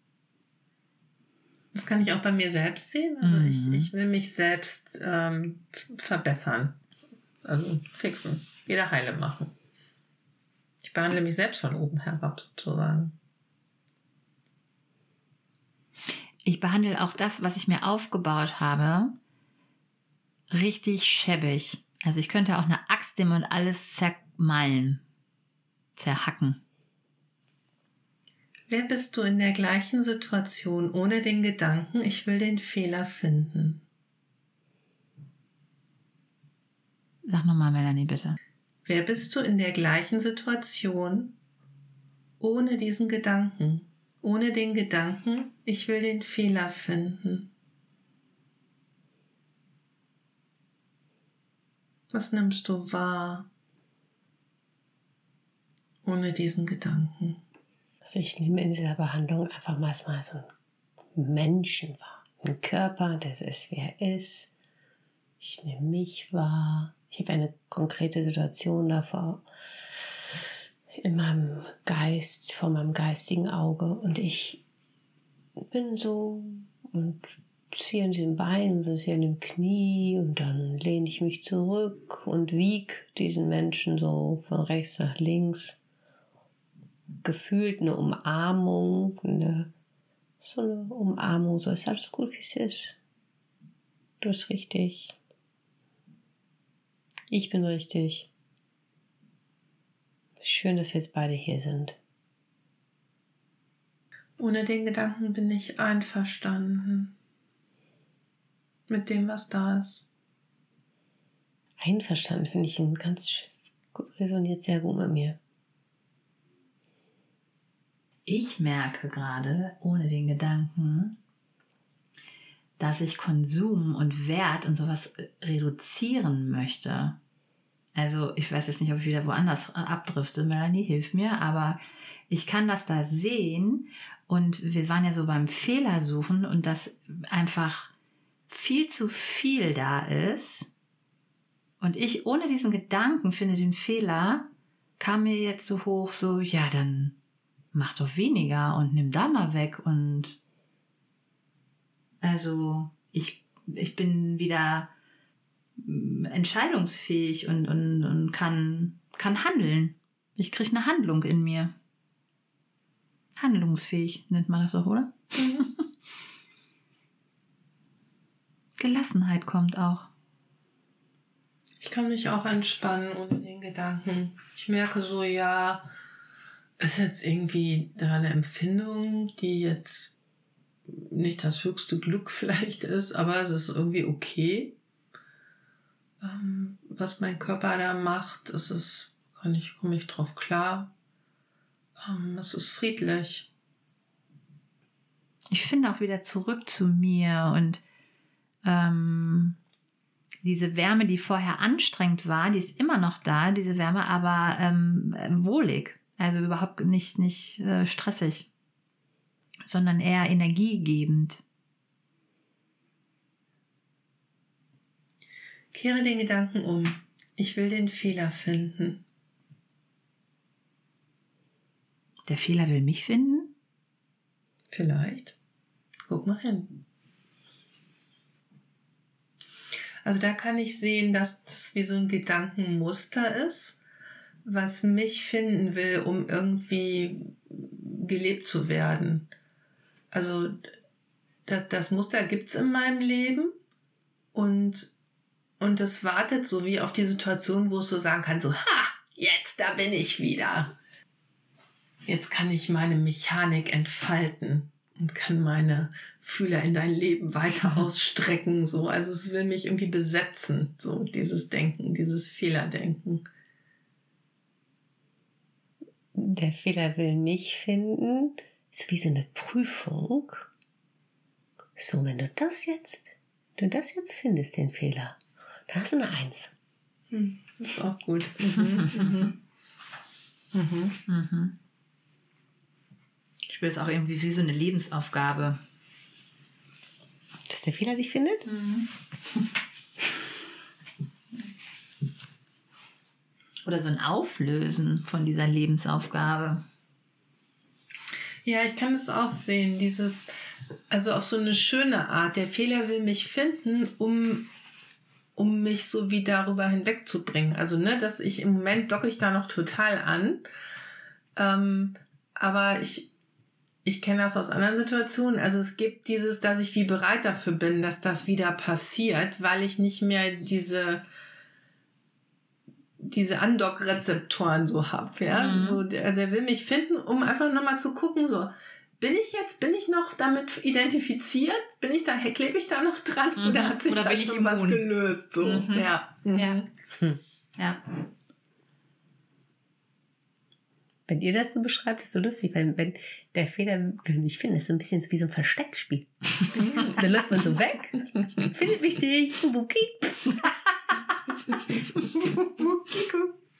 Das kann ich auch bei mir selbst sehen. Also mhm. ich, ich will mich selbst ähm, verbessern. Also fixen. Jeder heile machen. Ich behandle mich selbst von oben herab sozusagen. Ich behandle auch das, was ich mir aufgebaut habe, richtig schäbig. Also ich könnte auch eine Axt nehmen und alles zermalmen. zerhacken. Wer bist du in der gleichen Situation ohne den Gedanken, ich will den Fehler finden? Sag nochmal, Melanie, bitte. Wer bist du in der gleichen Situation ohne diesen Gedanken, ohne den Gedanken, ich will den Fehler finden? Was nimmst du wahr ohne diesen Gedanken? Also ich nehme in dieser Behandlung einfach mal so einen Menschen wahr. Einen Körper, so ist, wie er ist. Ich nehme mich wahr. Ich habe eine konkrete Situation davor in meinem Geist, vor meinem geistigen Auge und ich bin so und ziehe an diesem Bein, das hier an dem Knie und dann lehne ich mich zurück und wieg diesen Menschen so von rechts nach links gefühlt eine Umarmung, eine, so eine Umarmung, so ist alles gut, wie es ist. Du bist richtig. Ich bin richtig. Schön, dass wir jetzt beide hier sind. Ohne den Gedanken bin ich einverstanden mit dem, was da ist. Einverstanden finde ich ein ganz resoniert sehr gut mit mir. Ich merke gerade, ohne den Gedanken, dass ich Konsum und Wert und sowas reduzieren möchte. Also ich weiß jetzt nicht, ob ich wieder woanders abdrifte. Melanie, hilf mir, aber ich kann das da sehen und wir waren ja so beim Fehlersuchen und dass einfach viel zu viel da ist und ich ohne diesen Gedanken finde den Fehler, kam mir jetzt so hoch, so, ja, dann mach doch weniger und nimm da mal weg und also ich, ich bin wieder mm, entscheidungsfähig und, und, und kann, kann handeln. Ich kriege eine Handlung in mir. Handlungsfähig nennt man das doch, oder? (laughs) Gelassenheit kommt auch. Ich kann mich auch entspannen ohne den Gedanken. Ich merke so, ja, ist jetzt irgendwie da eine Empfindung, die jetzt nicht das höchste Glück (laughs) vielleicht ist, aber es ist irgendwie okay, ähm, was mein Körper da macht. Es ist, kann ich, komme ich drauf klar. Ähm, es ist friedlich. Ich finde auch wieder zurück zu mir und ähm, diese Wärme, die vorher anstrengend war, die ist immer noch da, diese Wärme, aber ähm, wohlig. Also überhaupt nicht, nicht äh, stressig, sondern eher energiegebend. Kehre den Gedanken um. Ich will den Fehler finden. Der Fehler will mich finden? Vielleicht. Guck mal hin. Also da kann ich sehen, dass das wie so ein Gedankenmuster ist was mich finden will, um irgendwie gelebt zu werden. Also das, das Muster gibt's in meinem Leben und und es wartet so wie auf die Situation, wo es so sagen kann, so, ha, jetzt, da bin ich wieder. Jetzt kann ich meine Mechanik entfalten und kann meine Fühler in dein Leben weiter (laughs) ausstrecken, so. Also es will mich irgendwie besetzen, so dieses Denken, dieses Fehlerdenken der Fehler will mich finden, ist wie so eine Prüfung. So, wenn du das jetzt, du das jetzt findest, den Fehler, dann hast du eine Eins. Hm, das ist auch gut. (laughs) Mhm, mhm. Mhm. Mhm. Ich spüre es auch irgendwie wie so eine Lebensaufgabe. Dass der Fehler dich findet? Mhm. oder so ein Auflösen von dieser Lebensaufgabe. Ja, ich kann es auch sehen. Dieses, also auf so eine schöne Art. Der Fehler will mich finden, um, um mich so wie darüber hinwegzubringen. Also, ne, dass ich im Moment docke ich da noch total an. Ähm, aber ich, ich kenne das aus anderen Situationen. Also es gibt dieses, dass ich wie bereit dafür bin, dass das wieder passiert, weil ich nicht mehr diese diese Andock-Rezeptoren so hab, ja. Mhm. So, also er will mich finden, um einfach nochmal zu gucken, so, bin ich jetzt, bin ich noch damit identifiziert? Bin ich da, klebe ich da noch dran? Mhm. Oder hat sich oder da schon was gelöst? So, mhm. ja. Ja. Hm. ja. Wenn ihr das so beschreibt, ist so lustig, wenn, wenn der Fehler will mich finden, ist so ein bisschen so wie so ein Versteckspiel. (laughs) Dann läuft man so weg, findet mich nicht, Buki.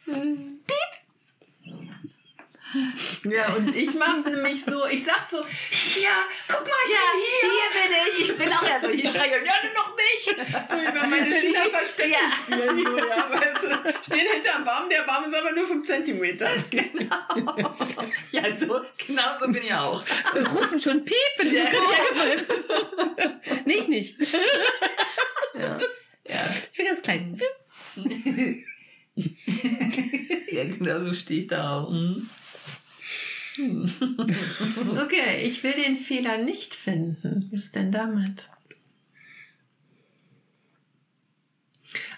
Piep. Ja, und ich mach's nämlich so, ich sag so, ja, guck mal, ich ja, bin hier. Hier bin ich. Ich bin auch ja so, hier schreie ja, nimm noch mich. So wie wenn meine Schüler verstecken ja. spielen. So, (laughs) ja, weißt du, stehen hinterm Baum, der Baum ist aber nur 5 Zentimeter. Genau. Ja, so, genau so bin ich auch. Und rufen schon Piepen. Ja, ja. (laughs) nee, ich nicht. Ja. ja. Ich bin ganz klein. (laughs) ja, genau so stehe ich da auch. Mhm. (laughs) okay, ich will den Fehler nicht finden. Wie ist denn damit?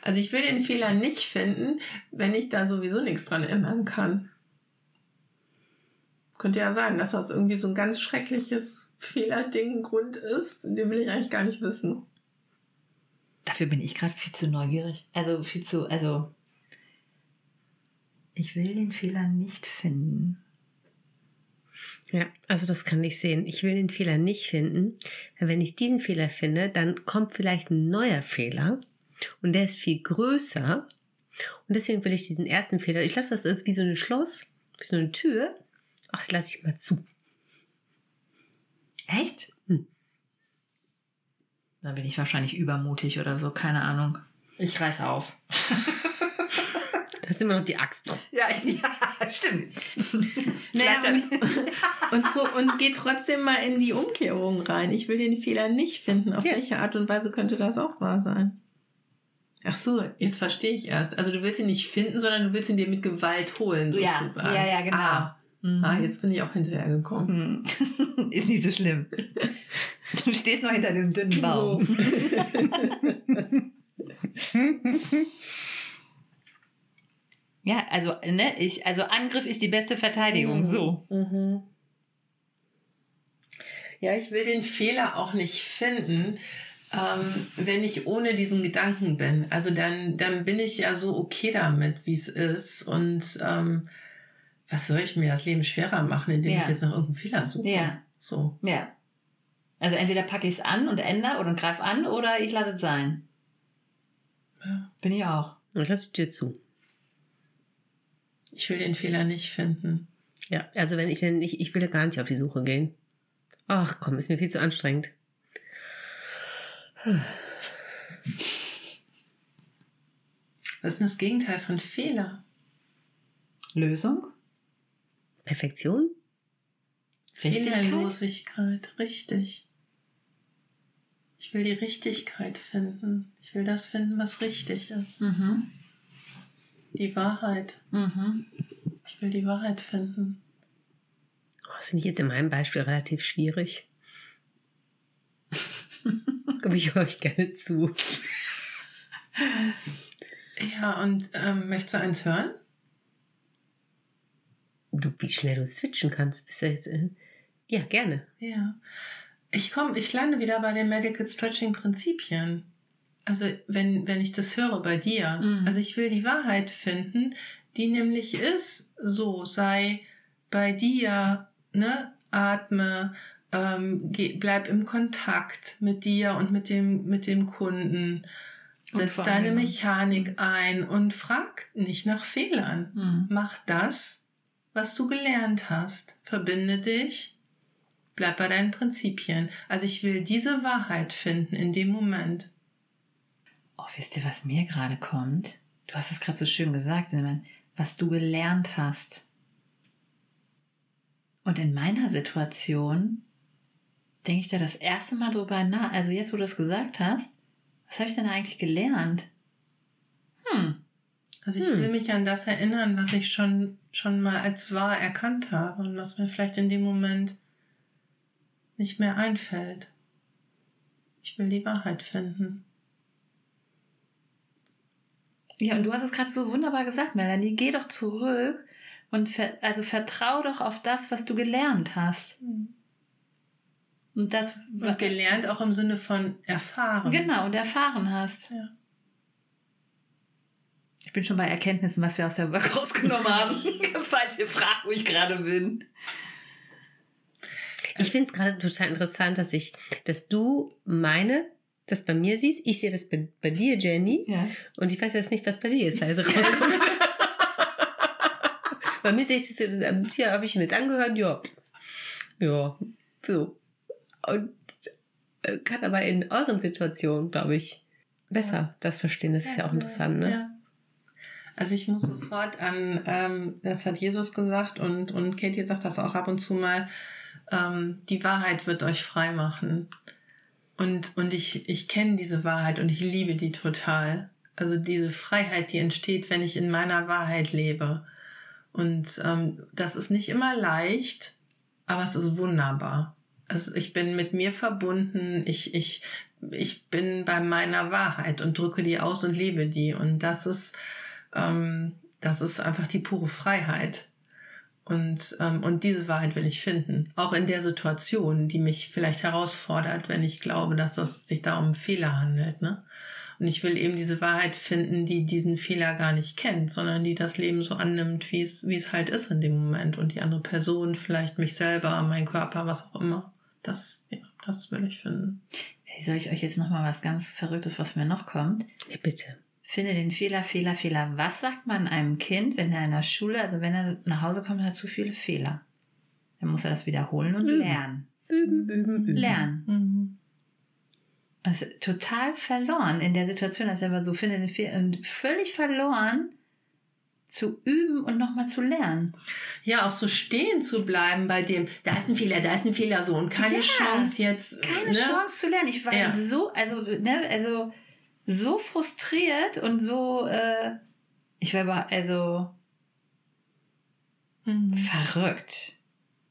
Also ich will den Fehler nicht finden, wenn ich da sowieso nichts dran ändern kann. Könnte ja sein, dass das irgendwie so ein ganz schreckliches Fehlerding Grund ist. Den will ich eigentlich gar nicht wissen. Dafür bin ich gerade viel zu neugierig. Also viel zu, also ich will den Fehler nicht finden. Ja, also das kann ich sehen. Ich will den Fehler nicht finden. Wenn ich diesen Fehler finde, dann kommt vielleicht ein neuer Fehler und der ist viel größer. Und deswegen will ich diesen ersten Fehler, ich lasse das ist wie so ein Schloss, wie so eine Tür. Ach, das lasse ich mal zu. Echt? Hm. Da bin ich wahrscheinlich übermutig oder so, keine Ahnung. Ich reiß auf. (laughs) Da ist immer noch die Axt. Ja, (laughs) ja stimmt. naja, und, und, und geht trotzdem mal in die Umkehrung rein. Ich will den Fehler nicht finden. Auf ja. welche Art und Weise könnte das auch wahr sein? Ach so, jetzt verstehe ich erst. Also du willst ihn nicht finden, sondern du willst ihn dir mit Gewalt holen, sozusagen. Ja, ja, ja genau. Ah. Mhm. ah jetzt bin ich auch hinterhergekommen. Mhm. (laughs) Ist nicht so schlimm. Du stehst noch hinter dem dünnen Baum. So. (laughs) Ja, also, ne, ich, also Angriff ist die beste Verteidigung, mhm. so. Mhm. Ja, ich will den Fehler auch nicht finden, ähm, wenn ich ohne diesen Gedanken bin. Also dann, dann bin ich ja so okay damit, wie es ist. Und ähm, was soll ich mir das Leben schwerer machen, indem ja. ich jetzt nach irgendeinem Fehler suche? Ja. So. Ja. Also entweder packe ich es an und ändere oder greife an oder ich lasse es sein. Ja. Bin ich auch. Ich lasse dir zu. Ich will den Fehler nicht finden. Ja, also wenn ich denn nicht, ich will ja gar nicht auf die Suche gehen. Ach komm, ist mir viel zu anstrengend. Was ist denn das Gegenteil von Fehler? Lösung? Perfektion? Fehlerlosigkeit, richtig. Ich will die Richtigkeit finden. Ich will das finden, was richtig ist. Mhm. Die Wahrheit. Mhm. Ich will die Wahrheit finden. Oh, das finde ich jetzt in meinem Beispiel relativ schwierig. (laughs) Komme ich euch gerne zu. Ja, und ähm, möchtest du eins hören? Du, wie schnell du switchen kannst, bist du jetzt. Äh, ja, gerne. Ja. Ich komme, ich lande wieder bei den Medical Stretching Prinzipien also wenn, wenn ich das höre bei dir, mhm. also ich will die Wahrheit finden, die nämlich ist, so sei bei dir, ne, atme, ähm, geh, bleib im Kontakt mit dir und mit dem, mit dem Kunden, setz deine Mechanik ein und frag nicht nach Fehlern. Mhm. Mach das, was du gelernt hast. Verbinde dich, bleib bei deinen Prinzipien. Also ich will diese Wahrheit finden in dem Moment. Oh, wisst ihr, was mir gerade kommt? Du hast es gerade so schön gesagt, was du gelernt hast. Und in meiner Situation denke ich da das erste Mal drüber nach. Also jetzt, wo du es gesagt hast, was habe ich denn eigentlich gelernt? Hm. Also ich hm. will mich an das erinnern, was ich schon, schon mal als wahr erkannt habe und was mir vielleicht in dem Moment nicht mehr einfällt. Ich will die Wahrheit finden. Ja, und du hast es gerade so wunderbar gesagt, Melanie. Geh doch zurück und ver also vertrau doch auf das, was du gelernt hast. Und das Und gelernt auch im Sinne von erfahren. genau und erfahren hast. Ja. Ich bin schon bei Erkenntnissen, was wir aus der Work rausgenommen haben. (laughs) Falls ihr fragt, wo ich gerade bin. Ich finde es gerade total interessant, dass ich, dass du meine, das bei mir siehst. Ich sehe das bei, bei dir, Jenny. Ja. Und ich weiß jetzt nicht, was bei dir jetzt leider rauskommt. (laughs) bei mir sehe ich das, äh, hier habe ich mir jetzt angehört, ja. Ja, so. Und äh, kann aber in euren Situationen, glaube ich, besser das verstehen. Das ist ja auch interessant, ne? Ja. Also ich muss sofort an, ähm, das hat Jesus gesagt und, und Katie sagt das auch ab und zu mal, ähm, die Wahrheit wird euch frei machen. Und, und ich, ich kenne diese Wahrheit und ich liebe die total. Also diese Freiheit, die entsteht, wenn ich in meiner Wahrheit lebe. Und ähm, das ist nicht immer leicht, aber es ist wunderbar. Also ich bin mit mir verbunden, ich, ich, ich bin bei meiner Wahrheit und drücke die aus und lebe die. Und das ist, ähm, das ist einfach die pure Freiheit. Und, ähm, und diese Wahrheit will ich finden. Auch in der Situation, die mich vielleicht herausfordert, wenn ich glaube, dass es sich da um einen Fehler handelt. Ne? Und ich will eben diese Wahrheit finden, die diesen Fehler gar nicht kennt, sondern die das Leben so annimmt, wie es, wie es halt ist in dem Moment. Und die andere Person, vielleicht mich selber, mein Körper, was auch immer. Das, ja, das will ich finden. Soll ich euch jetzt noch mal was ganz Verrücktes, was mir noch kommt? Ja, bitte. Finde den Fehler, Fehler, Fehler. Was sagt man einem Kind, wenn er in der Schule, also wenn er nach Hause kommt hat zu viele Fehler? Dann muss er das wiederholen und Üben. lernen. Üben, üben, üben. Lernen. Mhm. Das ist total verloren in der Situation, dass er immer so finde den Fehler und völlig verloren zu üben und nochmal zu lernen. Ja, auch so stehen zu bleiben bei dem, da ist ein Fehler, da ist ein Fehler so und keine Ja, Chance jetzt. Keine ne? Chance zu lernen. Ich war Ja. so, also, ne, also so frustriert und so, äh, ich war aber, also Mhm. verrückt.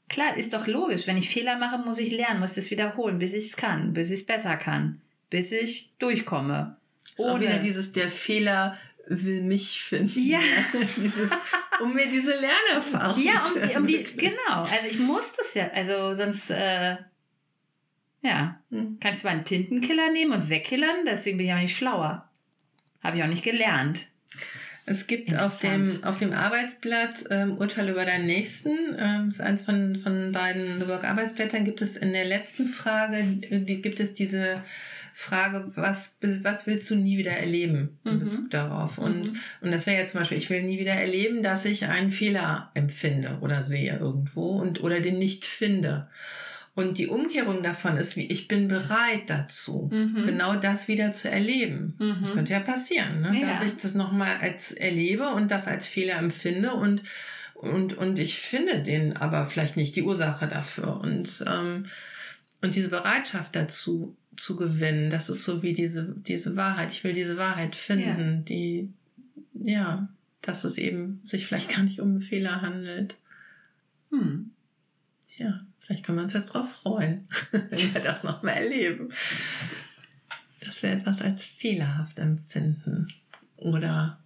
Klar, ist doch logisch. Wenn ich Fehler mache, muss ich lernen, muss es wiederholen, bis ich es kann, bis ich es besser kann, bis ich durchkomme. Wieder dieses, der Fehler will mich finden. Ja. (laughs) dieses, um mir diese Lernerfahrung Ja, zu um, die- um die, genau. Also ich muss das ja, also sonst, äh, ja, Hm. kann ich zwar einen Tintenkiller nehmen und wegkillern, deswegen bin ich aber nicht schlauer. Habe ich auch nicht gelernt. Es gibt auf dem, auf dem Arbeitsblatt ähm, Urteil über deinen Nächsten, ähm, ist eins von, von beiden The Work Arbeitsblättern, gibt es in der letzten Frage, äh, die, gibt es diese Frage, was, was willst du nie wieder erleben in Mhm. Bezug darauf? Und, Mhm. und das wäre jetzt zum Beispiel, ich will nie wieder erleben, dass ich einen Fehler empfinde oder sehe irgendwo und oder den nicht finde. Und die Umkehrung davon ist, wie ich bin bereit dazu, Mhm. genau das wieder zu erleben. Mhm. Das könnte ja passieren, ne? Ja. dass ich das nochmal als erlebe und das als Fehler empfinde und, und, und ich finde den aber vielleicht nicht die Ursache dafür. Und, ähm, und diese Bereitschaft dazu zu gewinnen, das ist so wie diese, diese Wahrheit. Ich will diese Wahrheit finden, die, ja, dass es eben sich vielleicht gar nicht um einen Fehler handelt. Hm. Ja, vielleicht können wir uns jetzt drauf freuen, (laughs) wenn wir das nochmal erleben. Dass wir etwas als fehlerhaft empfinden oder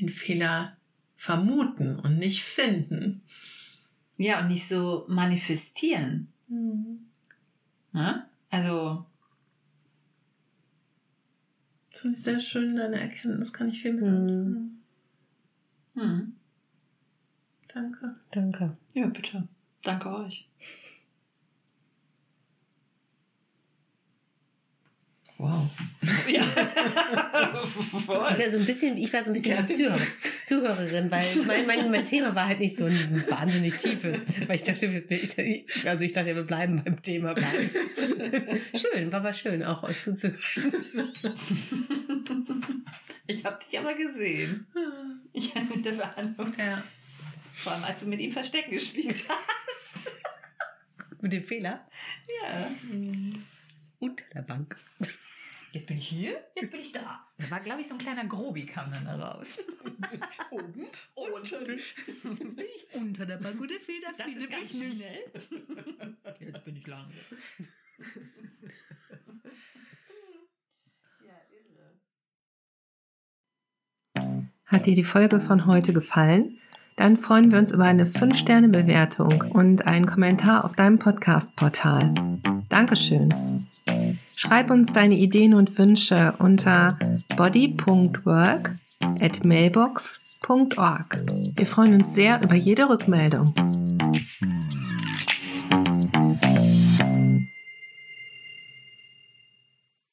den Fehler vermuten und nicht finden. Ja, und nicht so manifestieren. Ne? Also, Finde ich sehr schön, deine Erkenntnis, kann ich viel mit anfangen. hm. Danke. Danke. ja, bitte. Danke euch. Wow. Ja. (laughs) Ich war so ein bisschen, ich war so ein bisschen die Zuhörer, Zuhörerin, weil mein, mein, mein Thema war halt nicht so ein wahnsinnig tiefes. Weil ich dachte, wir, ich, also ich dachte, wir bleiben beim Thema bleiben. (laughs) Schön, war aber schön, auch euch zuzuhören. Ich habe dich aber gesehen. Ja, mit der Behandlung. Ja. Vor allem, als du mit ihm Verstecken gespielt hast. Mit dem Fehler. Ja. Unter der Bank. Jetzt bin ich hier, jetzt bin ich da. Da war, glaube ich, so ein kleiner Grobi kam dann da raus. (laughs) Oben, unten. Jetzt bin ich unter der Bank und der Fehler Das ist ganz schnell. Jetzt bin ich lang. Ja, irre. Hat dir die Folge von heute gefallen? Dann freuen wir uns über eine 5-Sterne-Bewertung und einen Kommentar auf deinem Podcast-Portal. Dankeschön. Schreib uns deine Ideen und Wünsche unter body.work at mailbox.org. Wir freuen uns sehr über jede Rückmeldung.